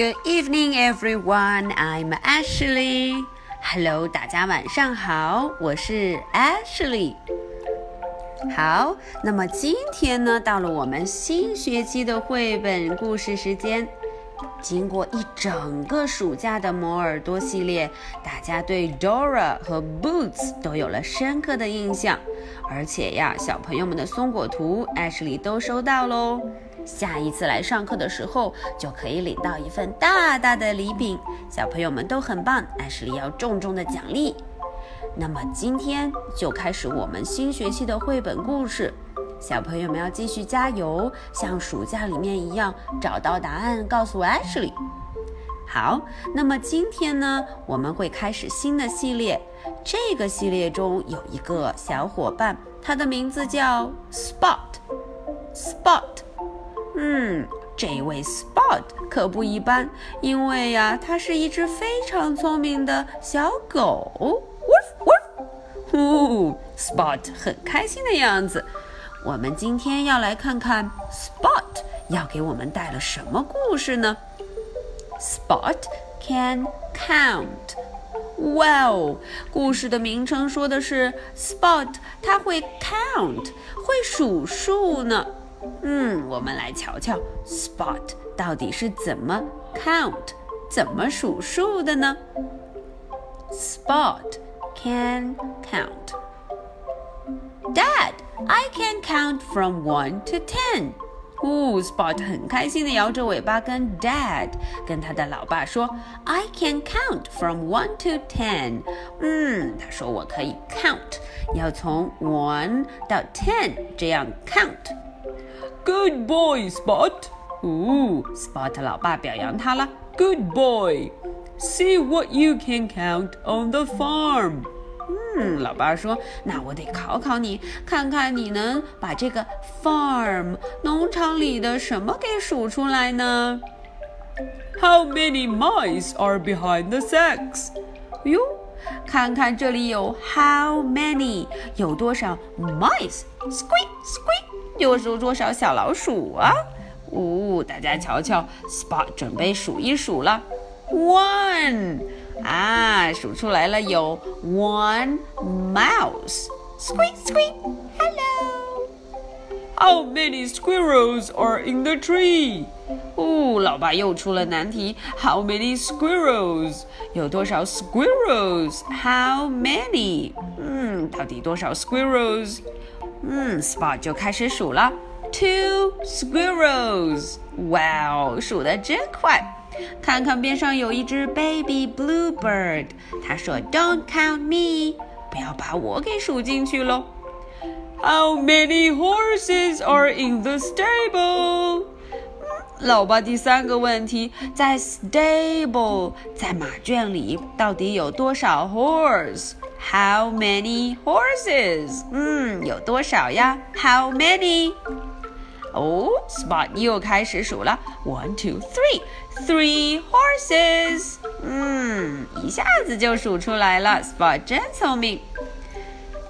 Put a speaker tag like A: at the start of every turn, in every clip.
A: Good evening, everyone. I'm Ashley. Hello，大家晚上好，我是 Ashley。好，那么今天呢，到了我们新学期的绘本故事时间。经过一整个暑假的摩尔多系列，大家对 Dora 和 Boots 都有了深刻的印象，而且呀，小朋友们的松果图，Ashley 都收到喽。下一次来上课的时候，就可以领到一份大大的礼品。小朋友们都很棒，艾什利要重重的奖励。那么今天就开始我们新学期的绘本故事，小朋友们要继续加油，像暑假里面一样找到答案，告诉我艾什利。好，那么今天呢，我们会开始新的系列。这个系列中有一个小伙伴，他的名字叫 Spot。Spot。嗯，这位 Spot 可不一般，因为呀，它是一只非常聪明的小狗。Woof woof，呼，Spot 很开心的样子。我们今天要来看看 Spot 要给我们带了什么故事呢？Spot can count。哇哦，故事的名称说的是 Spot 它会 count，会数数呢。嗯，我们来瞧瞧 Spot 到底是怎么 count，怎么数数的呢？Spot can count. Dad, I can count from one to ten. 哦，Spot 很开心的摇着尾巴跟 Dad 跟他的老爸说：“I can count from one to ten。”嗯，他说我可以 count，要从 one 到 ten 这样 count。
B: Good boy, Spot.
A: 哦，Spot 老爸表扬他了。
B: Good boy. See what you can count on the farm.
A: 嗯，老爸说，那我得考考你，看看你能把这个 farm 农场里的什么给数出来呢？
B: How many mice are behind the sacks？
A: 哟，看看这里有 how many 有多少 mice？Squeak squeak。 又是多少小老鼠啊？呜，大家瞧瞧，Spot 准备数一数了，one 啊，数出来了有 one mouse，squeak squeak，hello。
B: How many squirrels are in the tree？
A: 哦，老爸又出了难题，How many squirrels？有多少 squirrels？How many？嗯，到底多少 squirrels？嗯，Spot 就开始数了，Two squirrels，哇哦，数得真快！看看边上有一只 baby bluebird，他说 Don't count me，不要把我给数进去喽。
B: How many horses are in the stable？
A: 老爸，第三个问题，在 stable，在马圈里，到底有多少 horse？How many horses？嗯，有多少呀？How many？哦，Spot 又开始数了，One, two, three, three horses。嗯，一下子就数出来了，Spot 真聪明。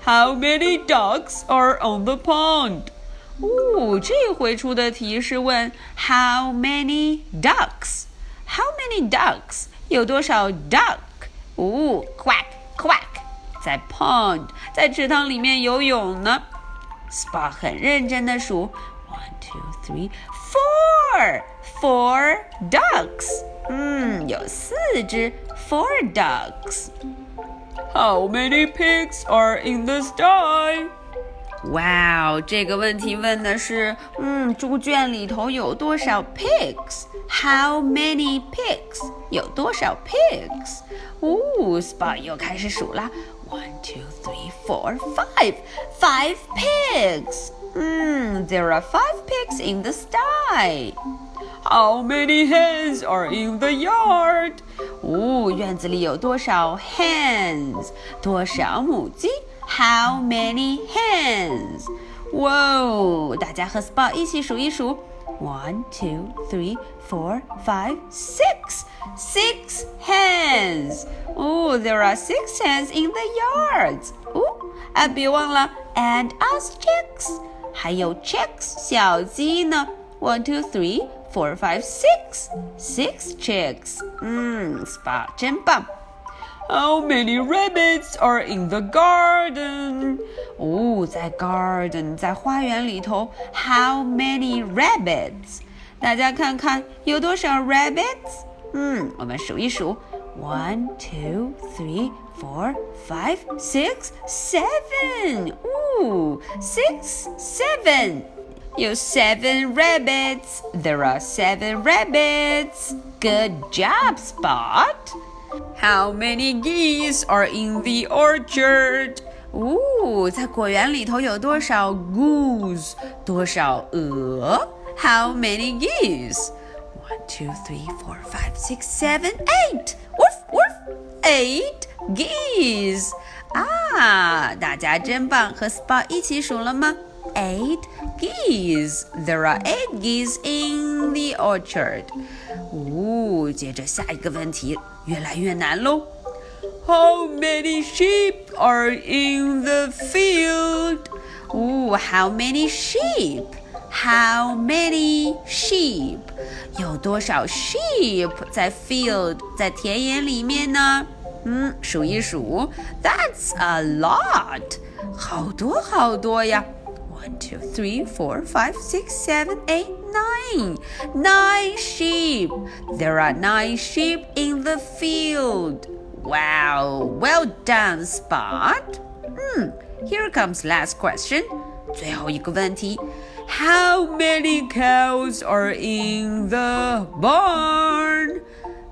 B: How many ducks are on the pond？
A: 哦，这回出的题是问 How many ducks？How many ducks？有多少 duck？哦，quack quack。在 pond，在池塘里面游泳呢。Spot 很认真的数，one two three four four ducks。嗯，有四只 four
B: ducks。How many pigs are in the sty？
A: 哇哦，这个问题问的是，嗯，猪圈里头有多少 pigs？How many pigs？有多少 pigs？哦，Spot 又开始数了。One, two, three, four, five. Five pigs. Hmm, there are five pigs in the sty.
B: How many hens are in the yard?
A: 哦，院子里有多少 hens？多少母鸡 how many hands? 哇哦！大家和 Spot 一起数一数，one, six. hands. Oh, there are six hands in the yards. 哦，啊，别忘了 and us chicks，还有 chicks 小鸡呢。One, Six chicks. Hmm, 嗯，Spot 真棒。
B: How many rabbits are in the garden?
A: 哦，在 garden，在花园里头。How many rabbits？大家看看有多少 rabbits？嗯，我们数一数。One, two, three, four, five, six, seven. Ooh, six, seven. You seven rabbits. There are seven rabbits. Good job, Spot.
B: How many geese are in the orchard? orchard？
A: 哦，在果园里头有多少 goose？多少鹅？How many geese? One, two, three, four, five, six, seven, eight. Woof, woof. Eight geese. Ah, 啊，大家真棒，和 Spot 一起数了吗？Eight geese. There are eight geese in the orchard. 哦，接着下一个问题越来越难喽。
B: How many sheep are in the field?
A: Ooh, how many sheep? How many sheep？有多少 sheep 在 field 在田野里面呢？嗯，数一数，That's a lot，好多好多呀！One, two, three, four, five, six, seven, eight nine. Nine sheep. There are nine sheep in the field. Wow, well done, Spot. Hmm, here comes last question. 最后一个问题，How many cows are in the barn？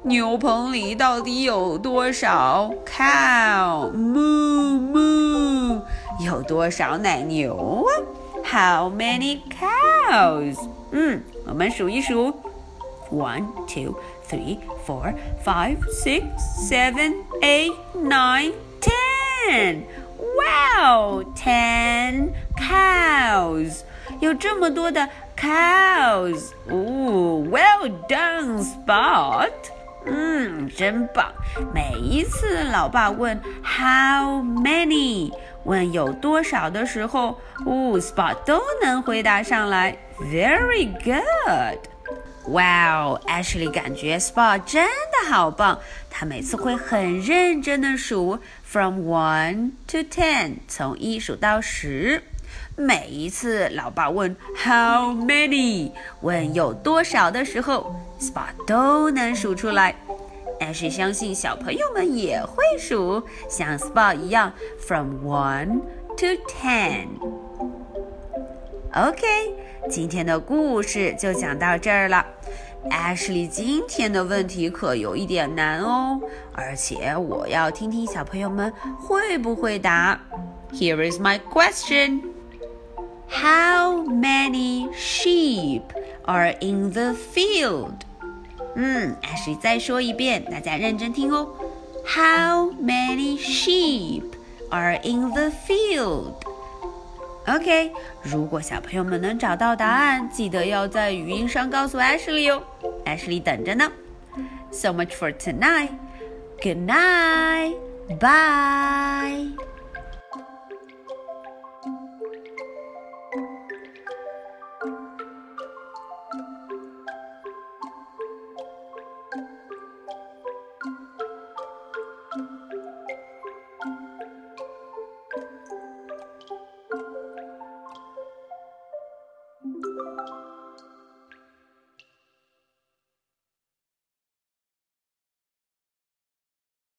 A: 牛棚里到底有多少 cow？moo moo，有多少奶牛啊？How many cows？ 嗯，我们数一数，one, two, three, four, five, six, seven, eight, nine, ten. Wow, ten cows. 有这么多的 cows. Ooh, well done, Spot. 嗯，真棒！每一次老爸问 How many，问有多少的时候，哦，Spot 都能回答上来。Very good. Wow, Ashley 感觉 Spot 真的好棒，他每次会很认真的数 from one to ten，从一数到十。每一次老爸问 How many，问有多少的时候，Spot 都能数出来。Ashley 相信小朋友们也会数，像 Spot 一样 from one to ten。OK，今天的故事就讲到这儿了。Ashley 今天的问题可有一点难哦，而且我要听听小朋友们会不会答。Here is my question. How many sheep are in the field? 嗯，Ashley 再说一遍，大家认真听哦。How many sheep are in the field? OK，如果小朋友们能找到答案，记得要在语音上告诉 Ashley 哦，Ashley 等着呢。So much for tonight. Good night. Bye.